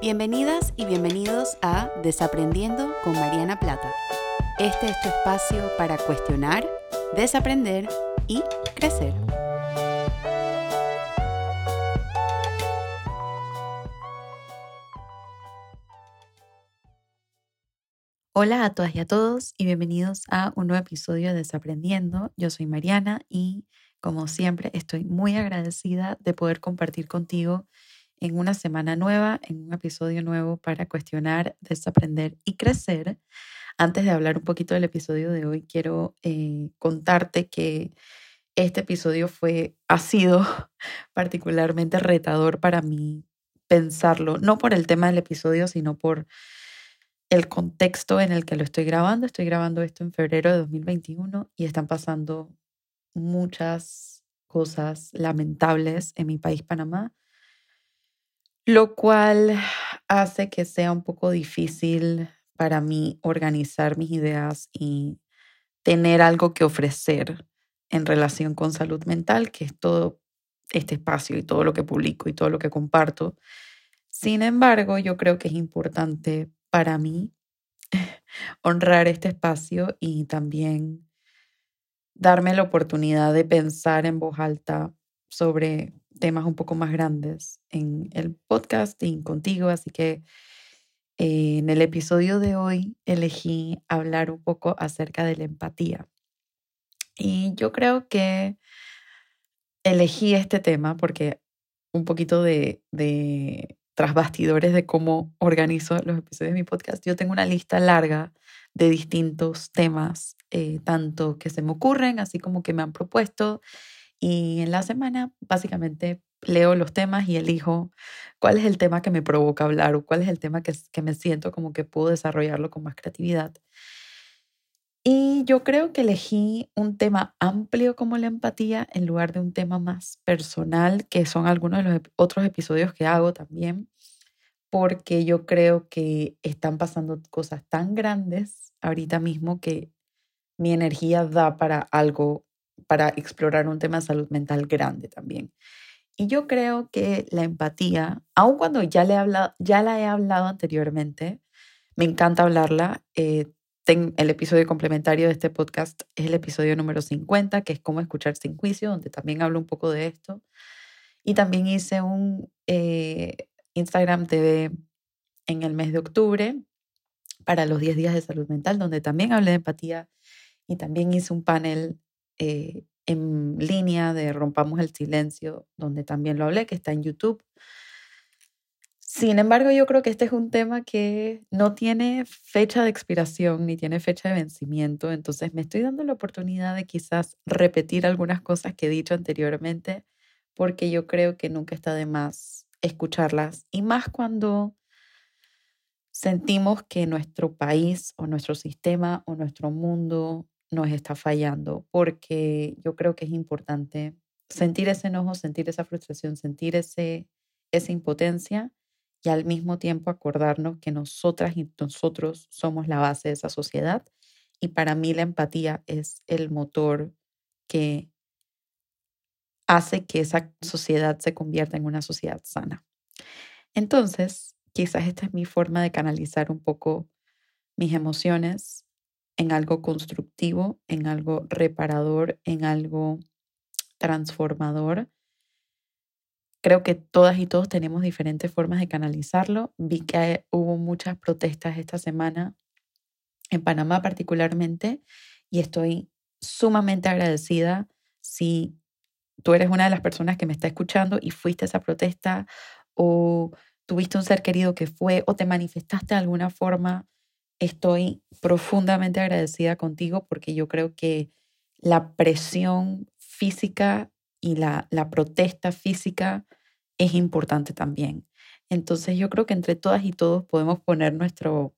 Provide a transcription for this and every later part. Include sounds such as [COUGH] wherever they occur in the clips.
Bienvenidas y bienvenidos a Desaprendiendo con Mariana Plata. Este es tu espacio para cuestionar, desaprender y crecer. Hola a todas y a todos y bienvenidos a un nuevo episodio de Desaprendiendo. Yo soy Mariana y como siempre estoy muy agradecida de poder compartir contigo en una semana nueva, en un episodio nuevo para cuestionar, desaprender y crecer. Antes de hablar un poquito del episodio de hoy, quiero eh, contarte que este episodio fue, ha sido [LAUGHS] particularmente retador para mí pensarlo, no por el tema del episodio, sino por el contexto en el que lo estoy grabando. Estoy grabando esto en febrero de 2021 y están pasando muchas cosas lamentables en mi país, Panamá lo cual hace que sea un poco difícil para mí organizar mis ideas y tener algo que ofrecer en relación con salud mental, que es todo este espacio y todo lo que publico y todo lo que comparto. Sin embargo, yo creo que es importante para mí [LAUGHS] honrar este espacio y también darme la oportunidad de pensar en voz alta sobre temas un poco más grandes en el podcasting contigo, así que eh, en el episodio de hoy elegí hablar un poco acerca de la empatía. Y yo creo que elegí este tema porque un poquito de, de tras bastidores de cómo organizo los episodios de mi podcast, yo tengo una lista larga de distintos temas, eh, tanto que se me ocurren, así como que me han propuesto y en la semana básicamente leo los temas y elijo cuál es el tema que me provoca hablar o cuál es el tema que, que me siento como que puedo desarrollarlo con más creatividad. Y yo creo que elegí un tema amplio como la empatía en lugar de un tema más personal, que son algunos de los otros episodios que hago también, porque yo creo que están pasando cosas tan grandes ahorita mismo que mi energía da para algo para explorar un tema de salud mental grande también. Y yo creo que la empatía, aun cuando ya, le he ya la he hablado anteriormente, me encanta hablarla. Eh, el episodio complementario de este podcast es el episodio número 50, que es cómo escuchar sin juicio, donde también hablo un poco de esto. Y también hice un eh, Instagram TV en el mes de octubre para los 10 días de salud mental, donde también hablé de empatía y también hice un panel eh, en línea de Rompamos el Silencio, donde también lo hablé, que está en YouTube. Sin embargo, yo creo que este es un tema que no tiene fecha de expiración ni tiene fecha de vencimiento, entonces me estoy dando la oportunidad de quizás repetir algunas cosas que he dicho anteriormente, porque yo creo que nunca está de más escucharlas, y más cuando sentimos que nuestro país o nuestro sistema o nuestro mundo nos está fallando, porque yo creo que es importante sentir ese enojo, sentir esa frustración, sentir ese, esa impotencia y al mismo tiempo acordarnos que nosotras y nosotros somos la base de esa sociedad. Y para mí la empatía es el motor que hace que esa sociedad se convierta en una sociedad sana. Entonces, quizás esta es mi forma de canalizar un poco mis emociones en algo constructivo, en algo reparador, en algo transformador. Creo que todas y todos tenemos diferentes formas de canalizarlo. Vi que hubo muchas protestas esta semana, en Panamá particularmente, y estoy sumamente agradecida si tú eres una de las personas que me está escuchando y fuiste a esa protesta o tuviste un ser querido que fue o te manifestaste de alguna forma estoy profundamente agradecida contigo porque yo creo que la presión física y la, la protesta física es importante también. Entonces yo creo que entre todas y todos podemos poner nuestro,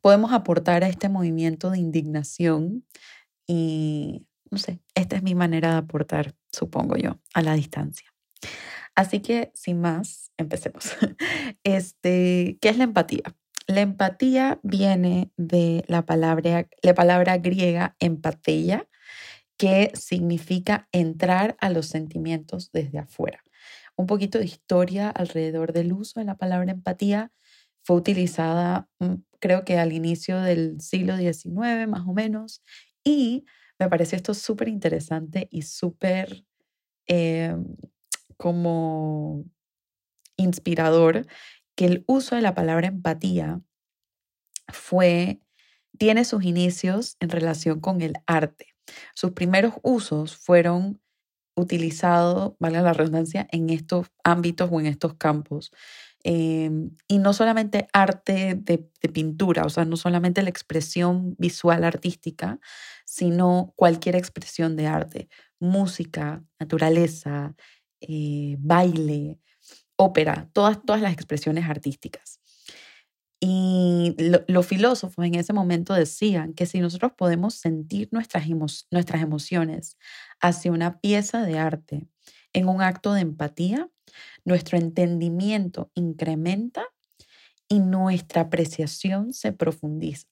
podemos aportar a este movimiento de indignación y no sé, esta es mi manera de aportar, supongo yo, a la distancia. Así que sin más, empecemos. [LAUGHS] Este, ¿qué es la empatía? La empatía viene de la palabra, la palabra griega empatía que significa entrar a los sentimientos desde afuera. Un poquito de historia alrededor del uso de la palabra empatía fue utilizada mm, creo que al inicio del siglo XIX más o menos y me pareció esto súper interesante y súper em, como inspirador que el uso de la palabra empatía fue, tiene sus inicios en relación con el arte. Sus primeros usos fueron utilizados, vale la redundancia, en estos ámbitos o en estos campos. Em, y no solamente arte de, pintura, o sea, no solamente la expresión visual artística, sino cualquier expresión de arte, música, naturaleza, eh, baile, ópera, todas, todas las expresiones artísticas. Y los filósofos en ese momento decían que si nosotros podemos sentir nuestras, nuestras emociones hacia una pieza de arte en un acto de empatía, nuestro entendimiento incrementa y nuestra apreciación se profundiza.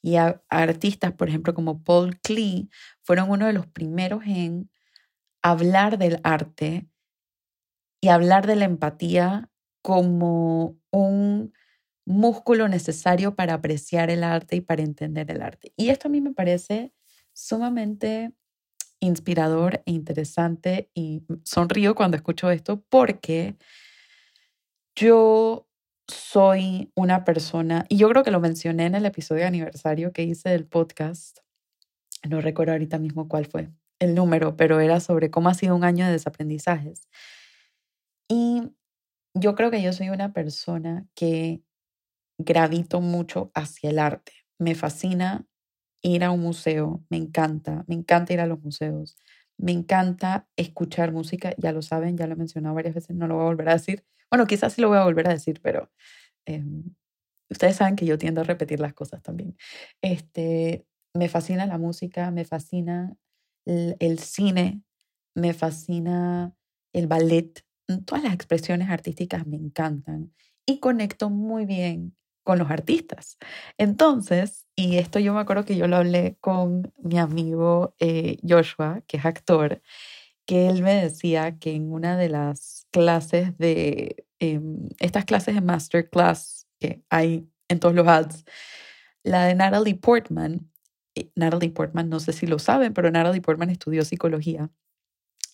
Y artistas, por ejemplo, como Paul Klee, fueron uno de los primeros en hablar del arte y hablar de la empatía como un músculo necesario para apreciar el arte y para entender el arte. Y esto a mí me parece sumamente inspirador e interesante y sonrío cuando escucho esto porque yo soy una persona, y yo creo que lo mencioné en el episodio de aniversario que hice del podcast, no recuerdo ahorita mismo cuál fue el número, pero era sobre cómo ha sido un año de desaprendizajes. Y yo creo que yo soy una persona que gravito mucho hacia el arte. Me fascina ir a un museo, me encanta, me encanta ir a los museos, me encanta escuchar música, ya lo saben, ya lo he mencionado varias veces, no lo voy a volver a decir. Bueno, quizás sí lo voy a volver a decir, pero em, ustedes saben que yo tiendo a repetir las cosas también. Este, me fascina la música, me fascina el cine, me fascina el ballet, todas las expresiones artísticas me encantan y conecto muy bien con los artistas. Entonces, y esto yo me acuerdo que yo lo hablé con mi amigo eh, Joshua, que es actor, que él me decía que en una de las clases de, em, estas clases de masterclass que hay en todos los ads, la de Natalie Portman, eh, Natalie Portman, no sé si lo saben, pero Natalie Portman estudió psicología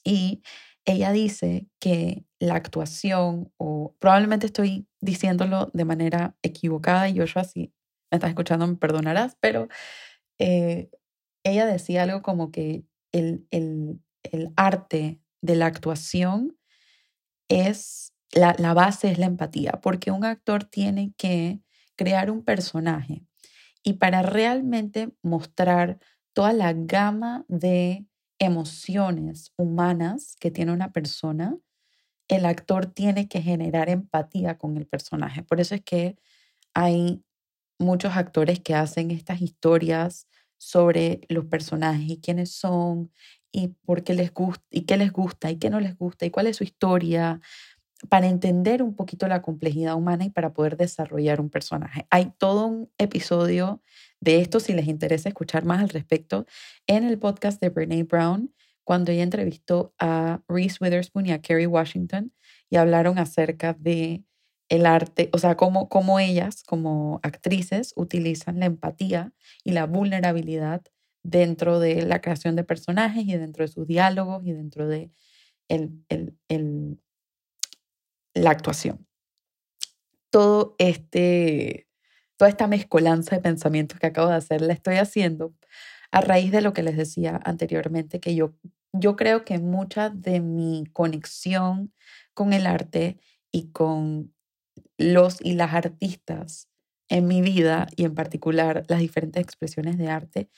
y ella dice que la actuación, o probablemente estoy diciéndolo de manera equivocada, y Joshua, si me estás escuchando, me perdonarás, pero eh, ella decía algo como que el, el, el, arte de la actuación es, la, la base es la empatía, porque un actor tiene que crear un personaje y para realmente mostrar toda la gama de emociones humanas que tiene una persona, el actor tiene que generar empatía con el personaje. Por eso es que hay muchos actores que hacen estas historias sobre los personajes y quiénes son y por qué les gusta y qué les gusta y qué no les gusta y cuál es su historia para entender un poquito la complejidad humana y para poder desarrollar un personaje. Hay todo un episodio de esto, si les interesa escuchar más al respecto, en el podcast de Brene Brown, cuando ella entrevistó a Reese Witherspoon y a Kerry Washington y hablaron acerca de el arte, o sea, cómo, cómo ellas como actrices utilizan la empatía y la vulnerabilidad dentro de la creación de personajes y dentro de sus diálogos y dentro de el, el, el, la actuación. Todo este toda esta mezcolanza de pensamientos que acabo de hacer la estoy haciendo a raíz de lo que les decía anteriormente, que yo, yo creo que mucha de mi conexión con el arte y con los y las artistas en mi vida y en particular las diferentes expresiones de arte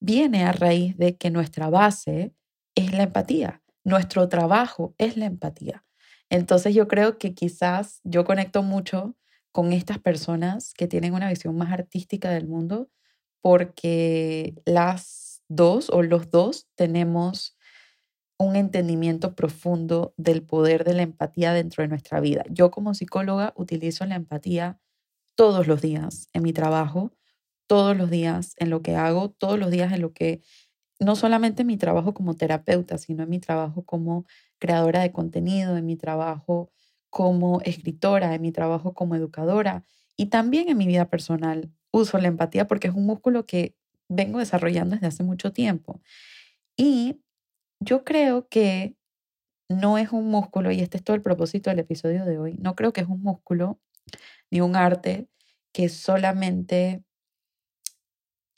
viene a raíz de que nuestra base es la empatía, nuestro trabajo es la empatía. Entonces yo creo que quizás yo conecto mucho con estas personas que tienen una visión más artística del mundo, porque las dos o los dos tenemos un entendimiento profundo del poder de la empatía dentro de nuestra vida. Yo como psicóloga utilizo la empatía todos los días en mi trabajo, todos los días en lo que hago, todos los días en lo que no solamente en mi trabajo como terapeuta, sino en mi trabajo como creadora de contenido, en mi trabajo como escritora, en mi trabajo como educadora y también en mi vida personal. Uso la empatía porque es un músculo que vengo desarrollando desde hace mucho tiempo. Y yo creo que no es un músculo, y este es todo el propósito del episodio de hoy, no creo que es un músculo ni un arte que solamente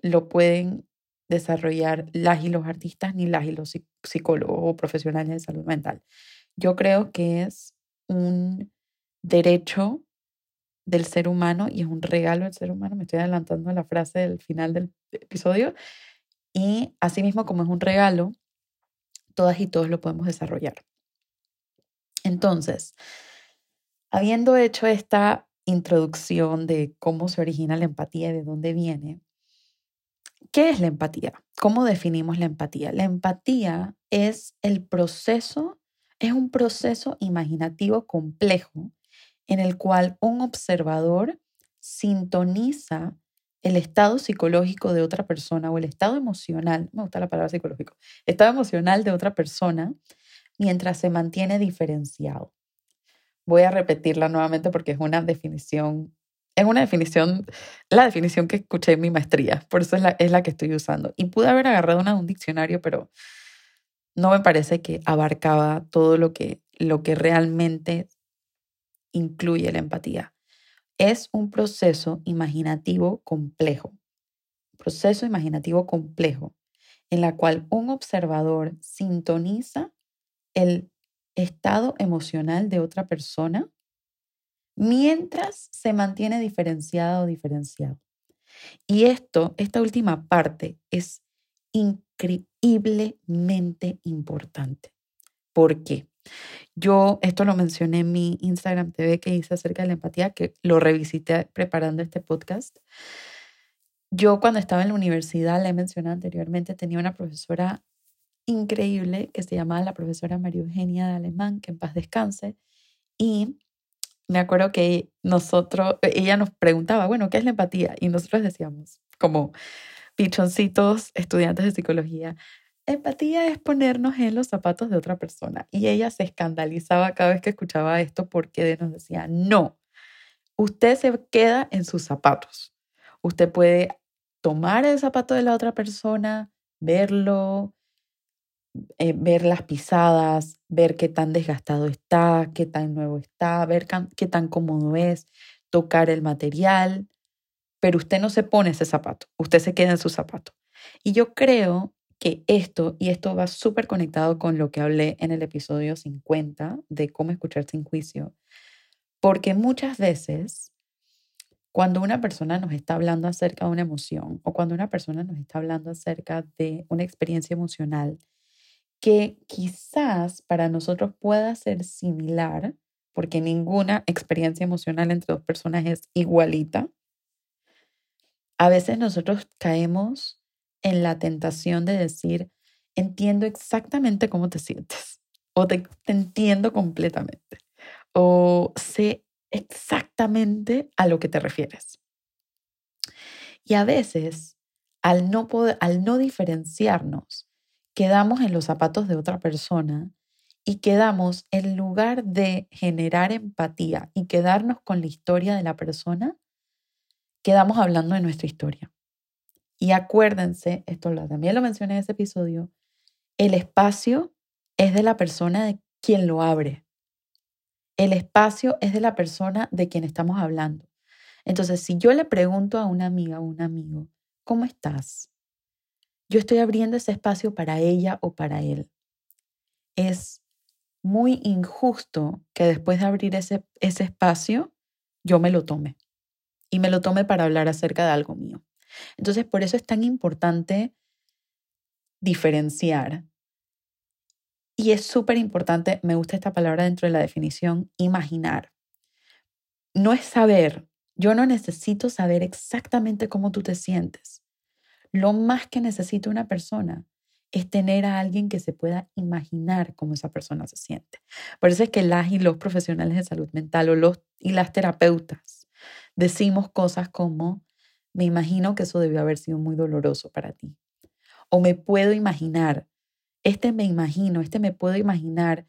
lo pueden desarrollar las y los artistas ni las y los psicólogos o profesionales de salud mental. Yo creo que es un derecho del ser humano y es un regalo del ser humano. Me estoy adelantando a la frase del final del episodio. Y asimismo, como es un regalo, todas y todos lo podemos desarrollar. Entonces, habiendo hecho esta introducción de cómo se origina la empatía y de dónde viene, ¿qué es la empatía? ¿Cómo definimos la empatía? La empatía es el proceso, es un proceso imaginativo complejo en el cual un observador sintoniza el estado psicológico de otra persona o el estado emocional, me gusta la palabra psicológico, estado emocional de otra persona mientras se mantiene diferenciado. Voy a repetirla nuevamente porque es una definición, es una definición, la definición que escuché en mi maestría, por eso es la, es la que estoy usando. Y pude haber agarrado una de un diccionario, pero no me parece que abarcaba todo lo que, lo que realmente incluye la empatía. Es un proceso imaginativo complejo, proceso imaginativo complejo, en la cual un observador sintoniza el estado emocional de otra persona mientras se mantiene diferenciada o diferenciado. Y esto, esta última parte es increíblemente importante. ¿Por qué? Yo esto lo mencioné en mi Instagram TV que hice acerca de la empatía, que lo revisité preparando este podcast. Yo cuando estaba en la universidad, le he mencionado anteriormente, tenía una profesora increíble que se llamaba la profesora María Eugenia de Alemán, que en paz descanse. Y me acuerdo que nosotros, ella nos preguntaba, bueno, ¿qué es la empatía? Y nosotros decíamos, como pichoncitos estudiantes de psicología, Empatía es ponernos en los zapatos de otra persona. Y ella se escandalizaba cada vez que escuchaba esto porque nos decía, no, usted se queda en sus zapatos. Usted puede tomar el zapato de la otra persona, verlo, eh, ver las pisadas, ver qué tan desgastado está, qué tan nuevo está, ver qué tan cómodo es, tocar el material, pero usted no se pone ese zapato, usted se queda en su zapato. Y yo creo que esto, y esto va súper conectado con lo que hablé en el episodio 50 de cómo escuchar sin juicio, porque muchas veces cuando una persona nos está hablando acerca de una emoción o cuando una persona nos está hablando acerca de una experiencia emocional que quizás para nosotros pueda ser similar, porque ninguna experiencia emocional entre dos personas es igualita, a veces nosotros caemos en la tentación de decir, entiendo exactamente cómo te sientes, o te, entiendo completamente, o sé exactamente a lo que te refieres. Y a veces, al no, poder, al no diferenciarnos, quedamos en los zapatos de otra persona y quedamos, en lugar de generar empatía y quedarnos con la historia de la persona, quedamos hablando de nuestra historia. Y acuérdense, esto también lo mencioné en ese episodio, el espacio es de la persona de quien lo abre. El espacio es de la persona de quien estamos hablando. Entonces, si yo le pregunto a una amiga o un amigo, ¿cómo estás? Yo estoy abriendo ese espacio para ella o para él. Es muy injusto que después de abrir ese, ese espacio, yo me lo tome. Y me lo tome para hablar acerca de algo mío. Entonces, por eso es tan importante diferenciar. Y es súper importante, me gusta esta palabra dentro de la definición, imaginar. No es saber, yo no necesito saber exactamente cómo tú te sientes. Lo más que necesita una persona es tener a alguien que se pueda imaginar cómo esa persona se siente. Por eso es que las y los profesionales de salud mental o los y las terapeutas decimos cosas como me imagino que eso debió haber sido muy doloroso para ti. o me puedo imaginar. Este me imagino, este me puedo imaginar.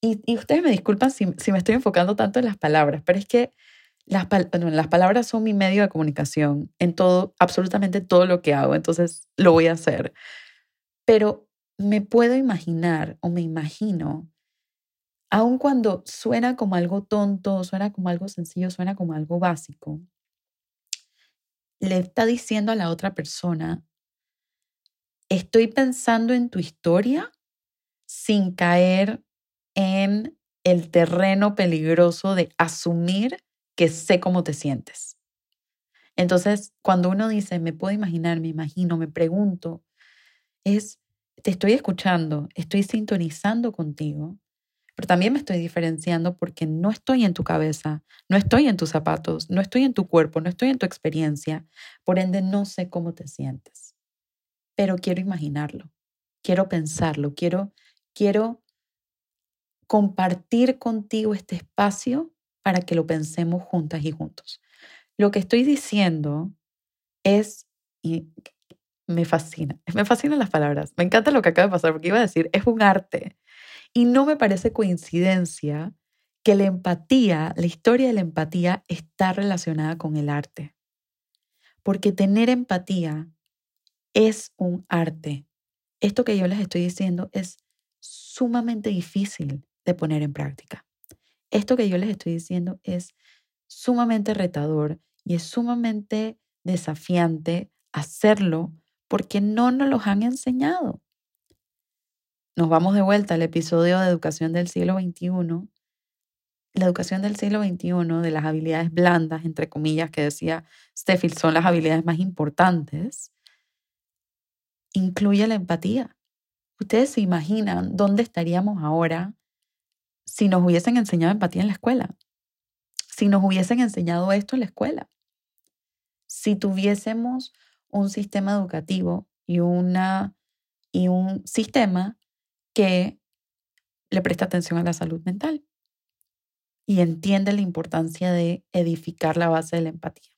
Y, ustedes me disculpan si, me estoy enfocando tanto en las palabras, pero es que las, las palabras son mi medio de comunicación en todo, absolutamente todo lo que hago, entonces lo voy a hacer. Pero me puedo imaginar o me imagino, aun cuando suena como algo tonto, suena como algo sencillo, suena como algo básico, le está diciendo a la otra persona, estoy pensando en tu historia sin caer en el terreno peligroso de asumir que sé cómo te sientes. Entonces, cuando uno dice, me puedo imaginar, me imagino, me pregunto, es, te estoy escuchando, estoy sintonizando contigo, pero también me estoy diferenciando porque no estoy en tu cabeza, no estoy en tus zapatos, no estoy en tu cuerpo, no estoy en tu experiencia, por ende no sé cómo te sientes. Pero quiero imaginarlo, quiero pensarlo, quiero, quiero compartir contigo este espacio para que lo pensemos juntas y juntos. Lo que estoy diciendo es, y me fascina, me fascinan las palabras, me encanta lo que acaba de pasar, porque iba a decir, es un arte. Y no me parece coincidencia que la empatía, la historia de la empatía está relacionada con el arte. Porque tener empatía es un arte. Esto que yo les estoy diciendo es sumamente difícil de poner en práctica. Esto que yo les estoy diciendo es sumamente retador y es sumamente desafiante hacerlo porque no nos los han enseñado. Nos vamos de vuelta al episodio de educación del siglo XXI. La educación del siglo XXI, de las habilidades blandas, entre comillas, que decía Steffi, son las habilidades más importantes, incluye la empatía. Ustedes se imaginan dónde estaríamos ahora si nos hubiesen enseñado empatía en la escuela, si nos hubiesen enseñado esto en la escuela, si tuviésemos un sistema educativo y, una, y un sistema que le presta atención a la salud mental y entiende la importancia de edificar la base de la empatía.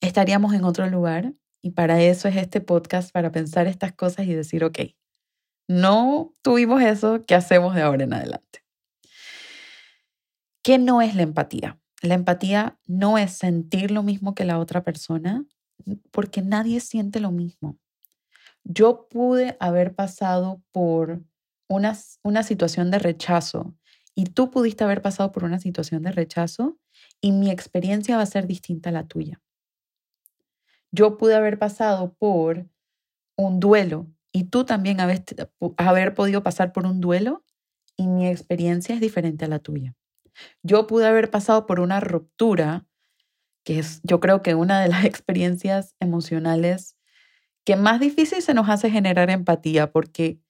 Estaríamos en otro lugar y para eso es este podcast, para pensar estas cosas y decir, ok, no tuvimos eso, ¿qué hacemos de ahora en adelante? ¿Qué no es la empatía? La empatía no es sentir lo mismo que la otra persona, porque nadie siente lo mismo. Yo pude haber pasado por una, una situación de rechazo y tú pudiste haber pasado por una situación de rechazo y mi experiencia va a ser distinta a la tuya. Yo pude haber pasado por un duelo y tú también haber, haber podido pasar por un duelo y mi experiencia es diferente a la tuya. Yo pude haber pasado por una ruptura, que es yo creo que una de las [LAUGHS] experiencias emocionales que más difícil se nos hace generar empatía porque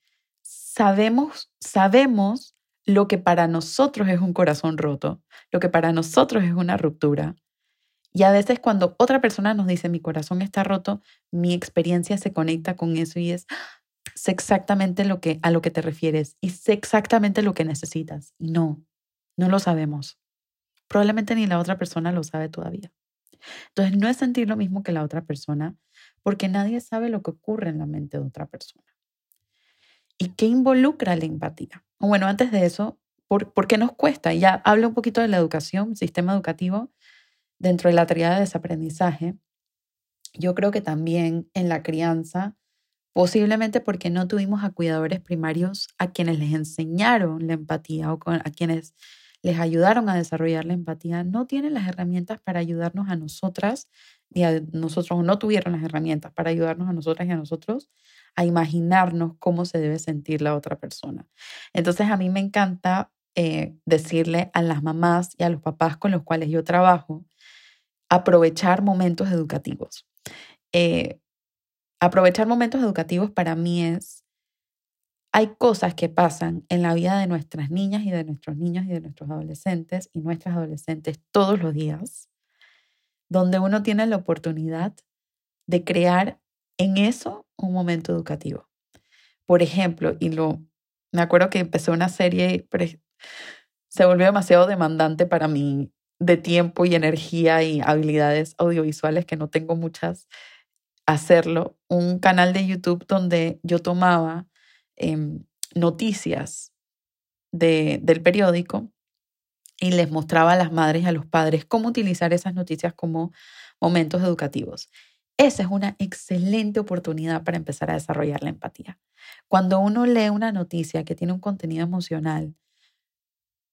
sabemos, sabemos lo que para nosotros es un corazón roto, lo que para nosotros es una ruptura. Y a veces cuando otra persona nos dice mi corazón está roto, mi experiencia se conecta con eso y es sé exactamente lo que a lo que te refieres y sé exactamente lo que necesitas. No, no lo sabemos. Probablemente ni la otra persona lo sabe todavía. Entonces, no es sentir lo mismo que la otra persona, porque nadie sabe lo que ocurre en la mente de otra persona. ¿Y qué involucra la empatía? bueno, antes de eso, ¿por, ¿por qué nos cuesta? Ya hablo un poquito de la educación, sistema educativo, dentro de la triada de desaprendizaje. Yo creo que también en la crianza, posiblemente porque no tuvimos a cuidadores primarios a quienes les enseñaron la empatía o a quienes les ayudaron a desarrollar la empatía, no tienen las herramientas para ayudarnos a nosotras y a nosotros, no tuvieron las herramientas para ayudarnos a nosotras y a nosotros a imaginarnos cómo se debe sentir la otra persona. Entonces a mí me encanta eh, decirle a las mamás y a los papás con los cuales yo trabajo, aprovechar momentos educativos. Eh, aprovechar momentos educativos para mí es hay cosas que pasan en la vida de nuestras niñas y de nuestros niños y de nuestros adolescentes y nuestras adolescentes todos los días, donde uno tiene la oportunidad de crear en eso un momento educativo. Por ejemplo, y lo me acuerdo que empecé una serie, se volvió demasiado demandante para mí de tiempo y energía y habilidades audiovisuales que no tengo muchas hacerlo, un canal de YouTube donde yo tomaba em, noticias de, del periódico y les mostraba a las madres y a los padres cómo utilizar esas noticias como momentos educativos. Esa es una excelente oportunidad para empezar a desarrollar la empatía. Cuando uno lee una noticia que tiene un contenido emocional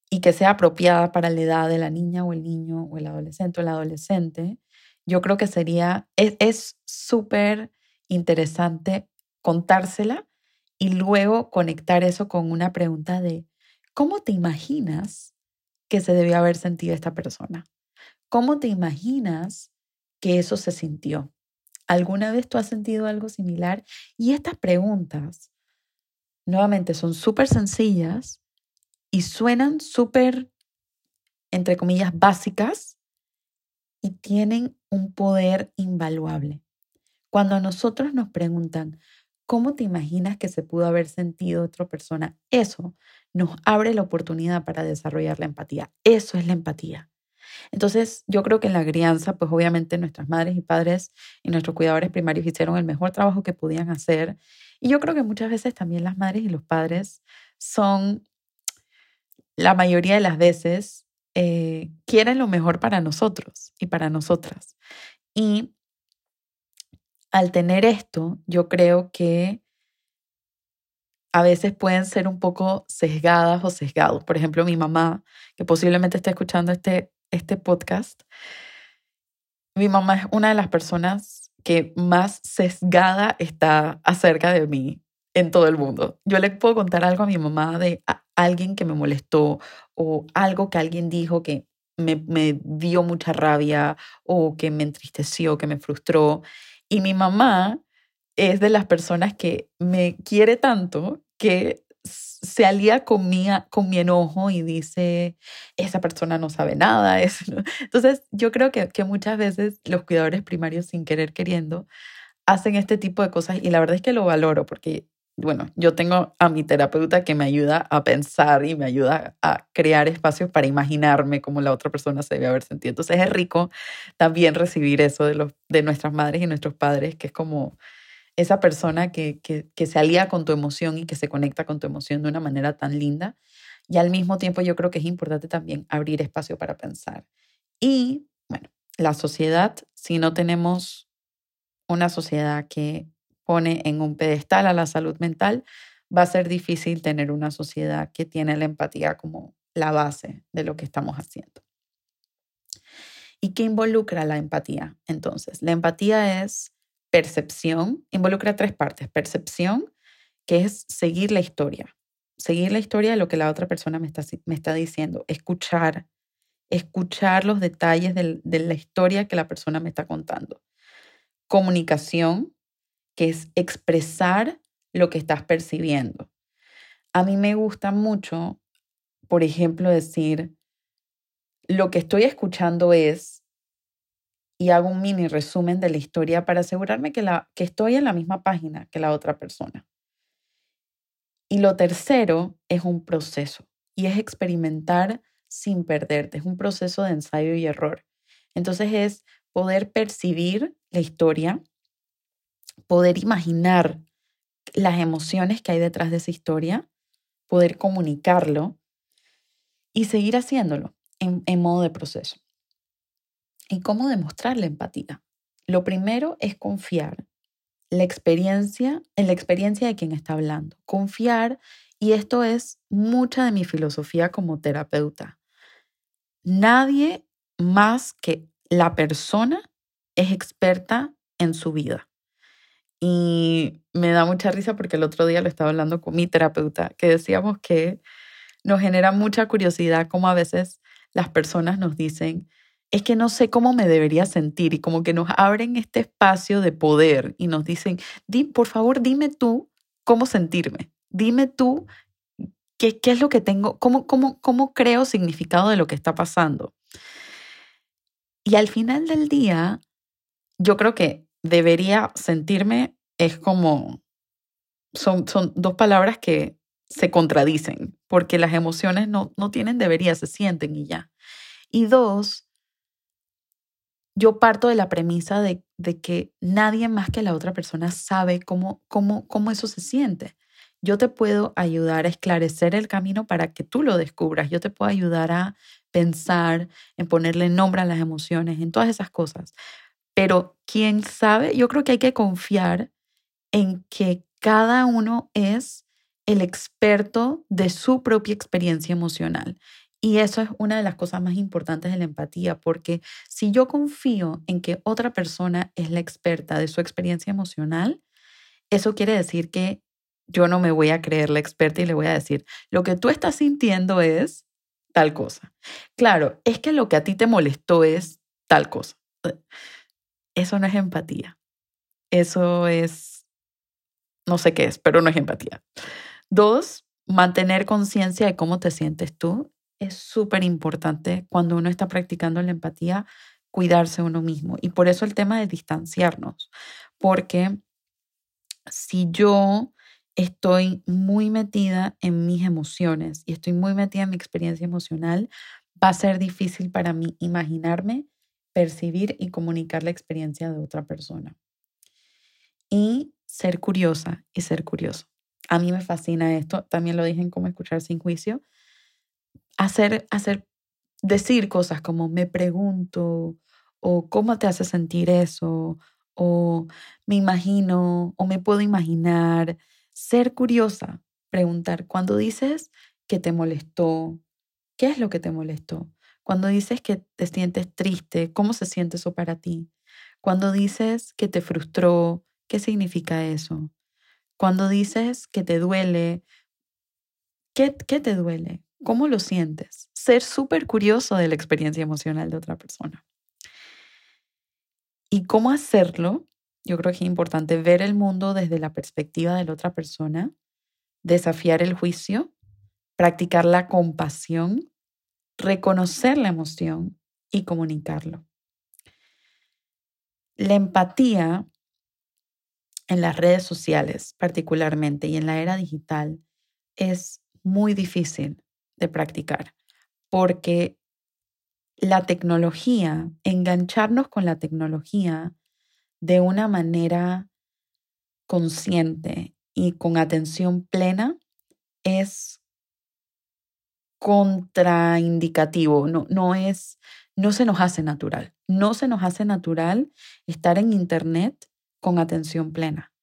y que sea apropiada para la edad de la niña o el niño o el adolescente o el adolescente, yo creo que sería, es súper interesante contársela y luego conectar eso con una pregunta de, ¿cómo te imaginas que se debió haber sentido esta persona? ¿Cómo te imaginas que eso se sintió? ¿Alguna vez tú has sentido algo similar? Y estas preguntas, nuevamente, son súper sencillas y suenan súper, entre comillas, básicas y tienen un poder invaluable. Cuando a nosotros nos preguntan, ¿cómo te imaginas que se pudo haber sentido otra persona? Eso nos abre la oportunidad para desarrollar la empatía. Eso es la empatía. Entonces, yo creo que en la crianza, pues obviamente nuestras madres y padres y nuestros cuidadores primarios hicieron el mejor trabajo que podían hacer. Y yo creo que muchas veces también las madres y los padres son, la mayoría de las veces, eh, quieren lo mejor para nosotros y para nosotras. Y al tener esto, yo creo que a veces pueden ser un poco sesgadas o sesgados. Por ejemplo, mi mamá, que posiblemente esté escuchando este este podcast, mi mamá es una de las personas que más sesgada está acerca de mí en todo el mundo. Yo le puedo contar algo a mi mamá de alguien que me molestó o algo que alguien dijo que me, me dio mucha rabia o que me entristeció, que me frustró. Y mi mamá es de las personas que me quiere tanto que se alía con mi, enojo y dice, esa persona no sabe nada. [LAUGHS] Entonces, yo creo que, que muchas veces los cuidadores primarios, sin querer queriendo, hacen este tipo de cosas y la verdad es que lo valoro porque, bueno, yo tengo a mi terapeuta que me ayuda a pensar y me ayuda a crear espacios para imaginarme cómo la otra persona se debe haber sentido. Entonces, es rico también recibir eso de, los, de nuestras madres y nuestros padres, que es como esa persona que, que, se alía con tu emoción y que se conecta con tu emoción de una manera tan linda. Y al mismo tiempo yo creo que es importante también abrir espacio para pensar. Y bueno, la sociedad, si no tenemos una sociedad que pone en un pedestal a la salud mental, va a ser difícil tener una sociedad que tiene la empatía como la base de lo que estamos haciendo. ¿Y qué involucra la empatía? Entonces, la empatía es percepción involucra tres partes. Percepción, que es seguir la historia, seguir la historia de lo que la otra persona me está, diciendo, escuchar, escuchar los detalles de, de la historia que la persona me está contando. Comunicación, que es expresar lo que estás percibiendo. A mí me gusta mucho, por ejemplo, decir, lo que estoy escuchando es y hago un mini resumen de la historia para asegurarme que, la, que estoy en la misma página que la otra persona. Y lo tercero es un proceso y es experimentar sin perderte. Es un proceso de ensayo y error. Entonces es poder percibir la historia, poder imaginar las emociones que hay detrás de esa historia, poder comunicarlo y seguir haciéndolo en, en modo de proceso. ¿Y cómo demostrar la empatía? Lo primero es confiar la experiencia, en la experiencia de quien está hablando. Confiar, y esto es mucha de mi filosofía como terapeuta. Nadie más que la persona es experta en su vida. Y me da mucha risa porque el otro día lo estaba hablando con mi terapeuta, que decíamos que nos genera mucha curiosidad cómo a veces las personas nos dicen, es que no sé cómo me debería sentir y como que nos abren este espacio de poder y nos dicen, Di, por favor, dime tú cómo sentirme, dime tú qué, qué es lo que tengo, cómo, cómo, cómo creo significado de lo que está pasando. Y al final del día, yo creo que debería sentirme es como, son, son dos palabras que se contradicen, porque las emociones no, no tienen debería, se sienten y ya. Y dos, yo parto de la premisa de, que nadie más que la otra persona sabe cómo, cómo, cómo eso se siente. Yo te puedo ayudar a esclarecer el camino para que tú lo descubras. Yo te puedo ayudar a pensar, en ponerle nombre a las emociones, en todas esas cosas. Pero quién sabe, yo creo que hay que confiar en que cada uno es el experto de su propia experiencia emocional. Y eso es una de las cosas más importantes de la empatía, porque si yo confío en que otra persona es la experta de su experiencia emocional, eso quiere decir que yo no me voy a creer la experta y le voy a decir, lo que tú estás sintiendo es tal cosa. Claro, es que lo que a ti te molestó es tal cosa. Eso no es empatía. Eso es, no sé qué es, pero no es empatía. Dos, mantener conciencia de cómo te sientes tú. Es súper importante cuando uno está practicando la empatía, cuidarse uno mismo. Y por eso el tema de distanciarnos, porque si yo estoy muy metida en mis emociones y estoy muy metida en mi experiencia emocional, va a ser difícil para mí imaginarme, percibir y comunicar la experiencia de otra persona. Y ser curiosa y ser curioso. A mí me fascina esto, también lo dije en cómo escuchar sin juicio. Hacer, hacer, decir cosas como me pregunto o cómo te hace sentir eso o me imagino o me puedo imaginar ser curiosa, preguntar, cuando dices que te molestó, ¿qué es lo que te molestó? Cuando dices que te sientes triste, ¿cómo se siente eso para ti? Cuando dices que te frustró, ¿qué significa eso? Cuando dices que te duele, ¿qué, qué te duele? ¿Cómo lo sientes? Ser súper curioso de la experiencia emocional de otra persona. ¿Y cómo hacerlo? Yo creo que es importante ver el mundo desde la perspectiva de la otra persona, desafiar el juicio, practicar la compasión, reconocer la emoción y comunicarlo. La empatía en las redes sociales particularmente y en la era digital es muy difícil de practicar porque la tecnología, engancharnos con la tecnología de una manera consciente y con atención plena es contraindicativo, no, no es, no se nos hace natural. No se nos hace natural estar en Internet con atención plena,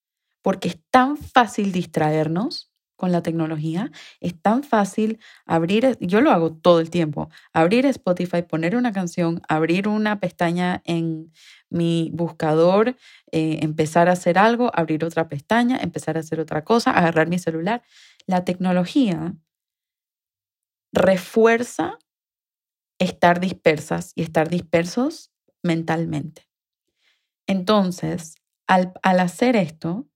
porque es tan fácil distraernos con la tecnología, es tan fácil abrir, yo lo hago todo el tiempo, abrir Spotify, poner una canción, abrir una pestaña en mi buscador, eh, empezar a hacer algo, abrir otra pestaña, empezar a hacer otra cosa, agarrar mi celular. La tecnología refuerza estar dispersas y estar dispersos mentalmente. Entonces, al, al hacer esto,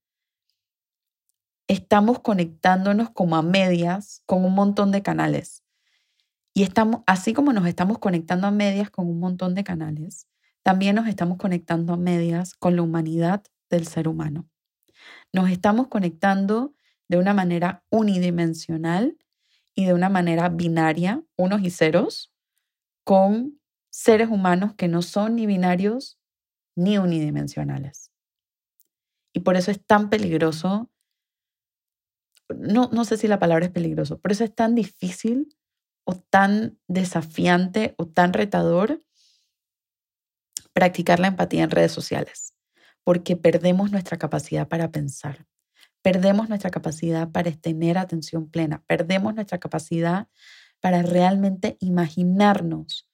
estamos conectándonos como a medias con un montón de canales. Y estamos, así como nos estamos conectando a medias con un montón de canales, también nos estamos conectando a medias con la humanidad del ser humano. Nos estamos conectando de una manera unidimensional y de una manera binaria, unos y ceros, con seres humanos que no son ni binarios ni unidimensionales. Y por eso es tan peligroso, no, no sé si la palabra es peligroso, por eso es tan difícil o tan desafiante o tan retador practicar la empatía en redes sociales, porque perdemos nuestra capacidad para pensar, perdemos nuestra capacidad para tener atención plena, perdemos nuestra capacidad para realmente imaginarnos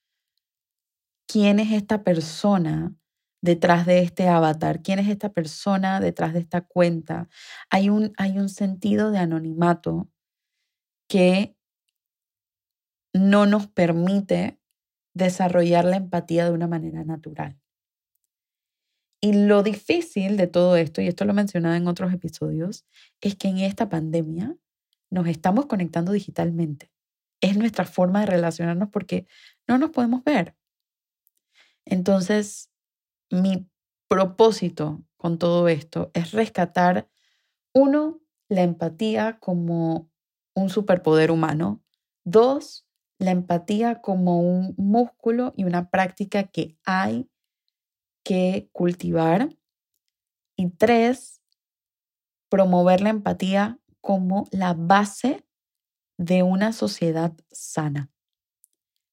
quién es esta persona detrás de este avatar, quién es esta persona detrás de esta cuenta. Hay un, hay un sentido de anonimato que no nos permite desarrollar la empatía de una manera natural. Y lo difícil de todo esto, y esto lo he mencionado en otros episodios, es que en esta pandemia nos estamos conectando digitalmente. Es nuestra forma de relacionarnos porque no nos podemos ver. Entonces, mi propósito con todo esto es rescatar, uno, la empatía como un superpoder humano. Dos, la empatía como un músculo y una práctica que hay que cultivar. Y tres, promover la empatía como la base de una sociedad sana.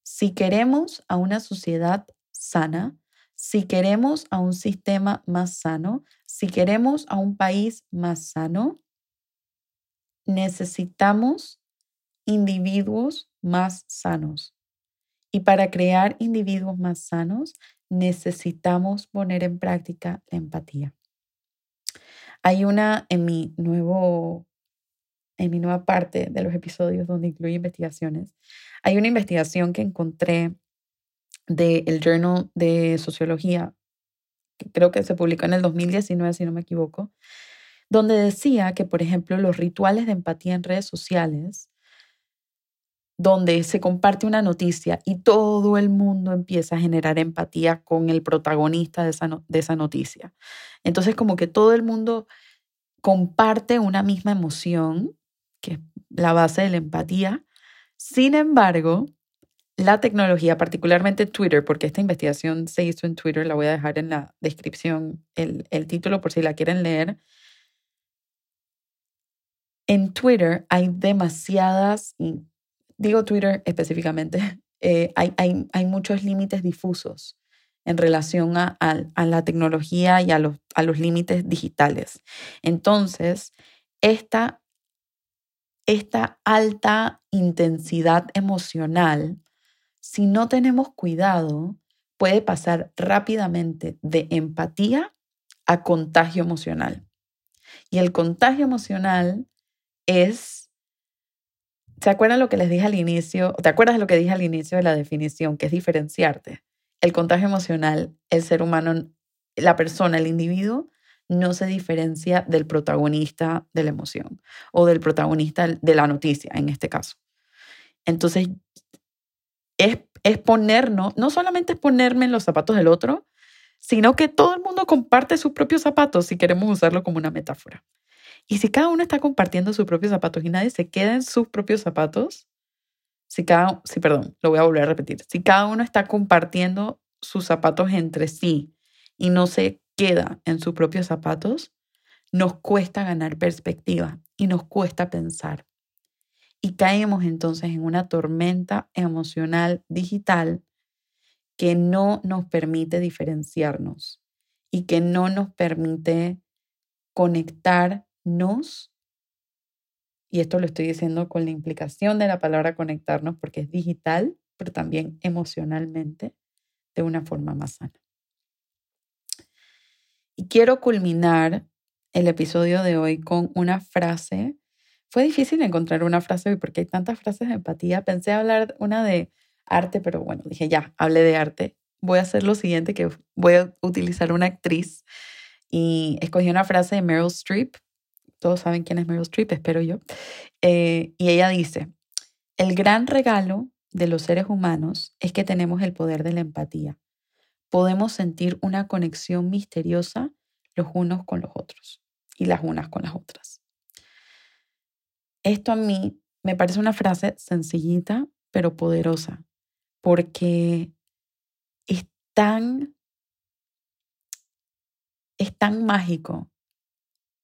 Si queremos a una sociedad sana, si queremos a un sistema más sano, si queremos a un país más sano, necesitamos individuos más sanos. Y para crear individuos más sanos, necesitamos poner en práctica la empatía. Hay una en mi nuevo en mi nueva parte de los episodios donde incluye investigaciones. Hay una investigación que encontré del Journal de Sociología, que creo que se publicó en el 2019, si no me equivoco, donde decía que, por ejemplo, los rituales de empatía en redes sociales, donde se comparte una noticia y todo el mundo empieza a generar empatía con el protagonista de esa, de esa noticia. Entonces, como que todo el mundo comparte una misma emoción, que es la base de la empatía. Sin embargo, la tecnología, particularmente Twitter, porque esta investigación se hizo en Twitter, la voy a dejar en la descripción, el, el título por si la quieren leer. En Twitter hay demasiadas, digo Twitter específicamente, [LAUGHS] eh, hay, hay, hay, muchos límites difusos en relación a, a, la tecnología y a los, a los límites digitales. Entonces, esta, esta alta intensidad emocional si no tenemos cuidado, puede pasar rápidamente de empatía a contagio emocional. Y el contagio emocional es, ¿se acuerdan lo que les dije al inicio? ¿Te acuerdas lo que dije al inicio de la definición, que es diferenciarte? El contagio emocional, el ser humano, la persona, el individuo, no se diferencia del protagonista de la emoción o del protagonista de la noticia, en este caso. Entonces, es, es ponernos, no solamente es ponerme en los zapatos del otro, sino que todo el mundo comparte sus propios zapatos si queremos usarlo como una metáfora. Y si cada uno está compartiendo sus propios zapatos y nadie se queda en sus propios zapatos, si cada, si perdón, lo voy a volver a repetir, si cada uno está compartiendo sus zapatos entre sí y no se queda en sus propios zapatos, nos cuesta ganar perspectiva y nos cuesta pensar y caemos entonces en una tormenta emocional digital que no nos permite diferenciarnos y que no nos permite conectarnos. Y esto lo estoy diciendo con la implicación de la palabra conectarnos porque es digital, pero también emocionalmente de una forma más sana. Y quiero culminar el episodio de hoy con una frase fue difícil encontrar una frase hoy porque hay tantas frases de empatía. Pensé hablar una de arte, pero bueno, dije ya, hablé de arte. Voy a hacer lo siguiente, que voy a utilizar una actriz y escogí una frase de Meryl Streep. Todos saben quién es Meryl Streep, espero yo. Eh, y ella dice, el gran regalo de los seres humanos es que tenemos el poder de la empatía. Podemos sentir una conexión misteriosa los unos con los otros y las unas con las otras. Esto a mí me parece una frase sencillita, pero poderosa, porque es tan, es tan mágico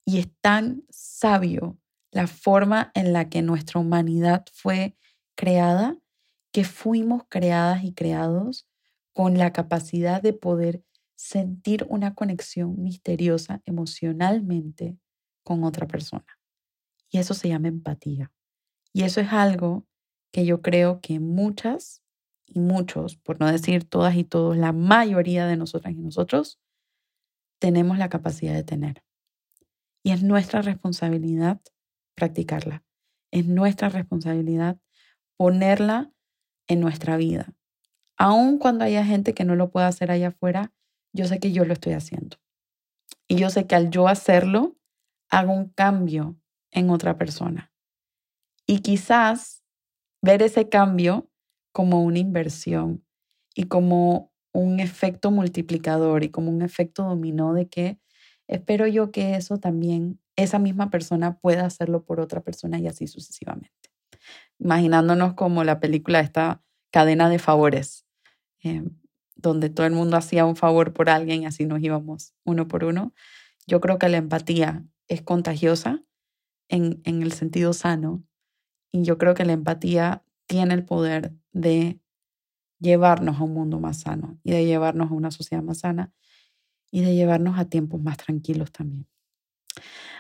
y es tan sabio la forma en la que nuestra humanidad fue creada, que fuimos creadas y creados con la capacidad de poder sentir una conexión misteriosa emocionalmente con otra persona. Y eso se llama empatía. Y eso es algo que yo creo que muchas y muchos, por no decir todas y todos, la mayoría de nosotras y nosotros, tenemos la capacidad de tener. Y es nuestra responsabilidad practicarla. Es nuestra responsabilidad ponerla en nuestra vida. Aun cuando haya gente que no lo pueda hacer allá afuera, yo sé que yo lo estoy haciendo. Y yo sé que al yo hacerlo, hago un cambio en otra persona. Y quizás ver ese cambio como una inversión y como un efecto multiplicador y como un efecto dominó de que espero yo que eso también, esa misma persona pueda hacerlo por otra persona y así sucesivamente. Imaginándonos como la película esta cadena de favores. Eh, donde todo el mundo hacía un favor por alguien y así nos íbamos uno por uno. Yo creo que la empatía es contagiosa en, en el sentido sano y yo creo que la empatía tiene el poder de llevarnos a un mundo más sano y de llevarnos a una sociedad más sana y de llevarnos a tiempos más tranquilos también.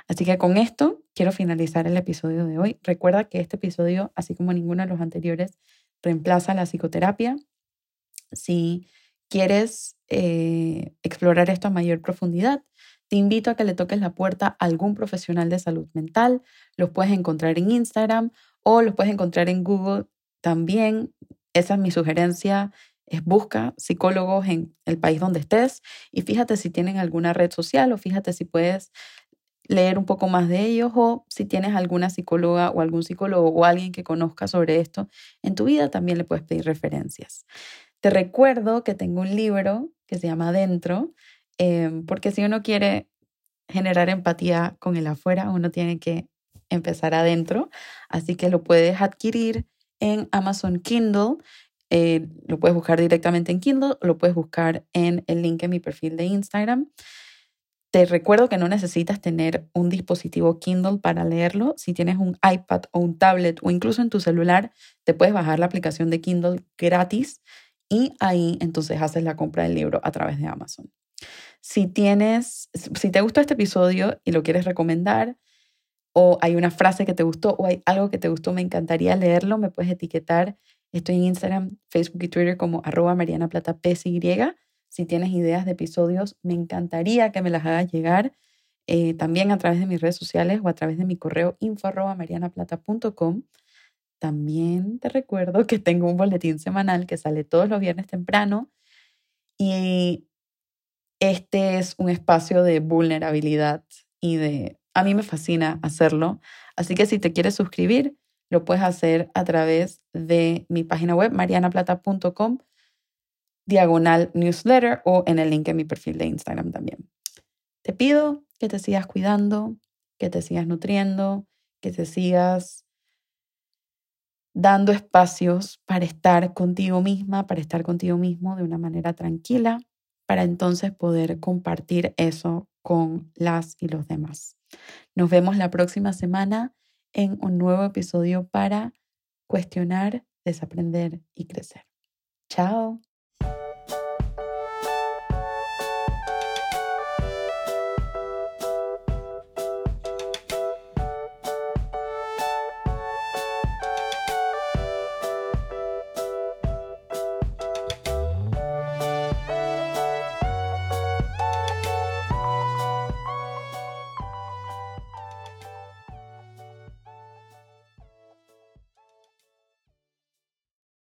Así que con esto quiero finalizar el episodio de hoy. Recuerda que este episodio, así como ninguno de los anteriores, reemplaza la psicoterapia. Si quieres eh, explorar esto a mayor profundidad, te invito a que le toques la puerta a algún profesional de salud mental. Los puedes encontrar en Instagram o los puedes encontrar en Google también. Esa es mi sugerencia. Es busca psicólogos en el país donde estés y fíjate si tienen alguna red social o fíjate si puedes leer un poco más de ellos o si tienes alguna psicóloga o algún psicólogo o alguien que conozca sobre esto en tu vida, también le puedes pedir referencias. Te recuerdo que tengo un libro que se llama Adentro, em, porque si uno quiere generar empatía con el afuera, uno tiene que empezar adentro, así que lo puedes adquirir en Amazon Kindle. Eh, lo puedes buscar directamente en Kindle, lo puedes buscar en el link en mi perfil de Instagram. Te recuerdo que no necesitas tener un dispositivo Kindle para leerlo. Si tienes un iPad o un tablet o incluso en tu celular, te puedes bajar la aplicación de Kindle gratis y ahí entonces haces la compra del libro a través de Amazon. Si tienes, si te gustó este episodio y lo quieres recomendar, o hay una frase que te gustó o hay algo que te gustó, me encantaría leerlo, me puedes etiquetar. Estoy en Instagram, Facebook y Twitter como arroba Mariana Plata si tienes ideas de episodios, me encantaría que me las hagas llegar eh, también a través de mis redes sociales o a través de mi correo info También te recuerdo que tengo un boletín semanal que sale todos los viernes temprano y este es un espacio de vulnerabilidad y de... A mí me fascina hacerlo, así que si te quieres suscribir, lo puedes hacer a través de mi página web marianaplata.com diagonal newsletter o en el link en mi perfil de Instagram también. Te pido que te sigas cuidando, que te sigas nutriendo, que te sigas dando espacios para estar contigo misma, para estar contigo mismo de una manera tranquila, para entonces poder compartir eso con las y los demás. Nos vemos la próxima semana en un nuevo episodio para cuestionar, desaprender y crecer. Chao.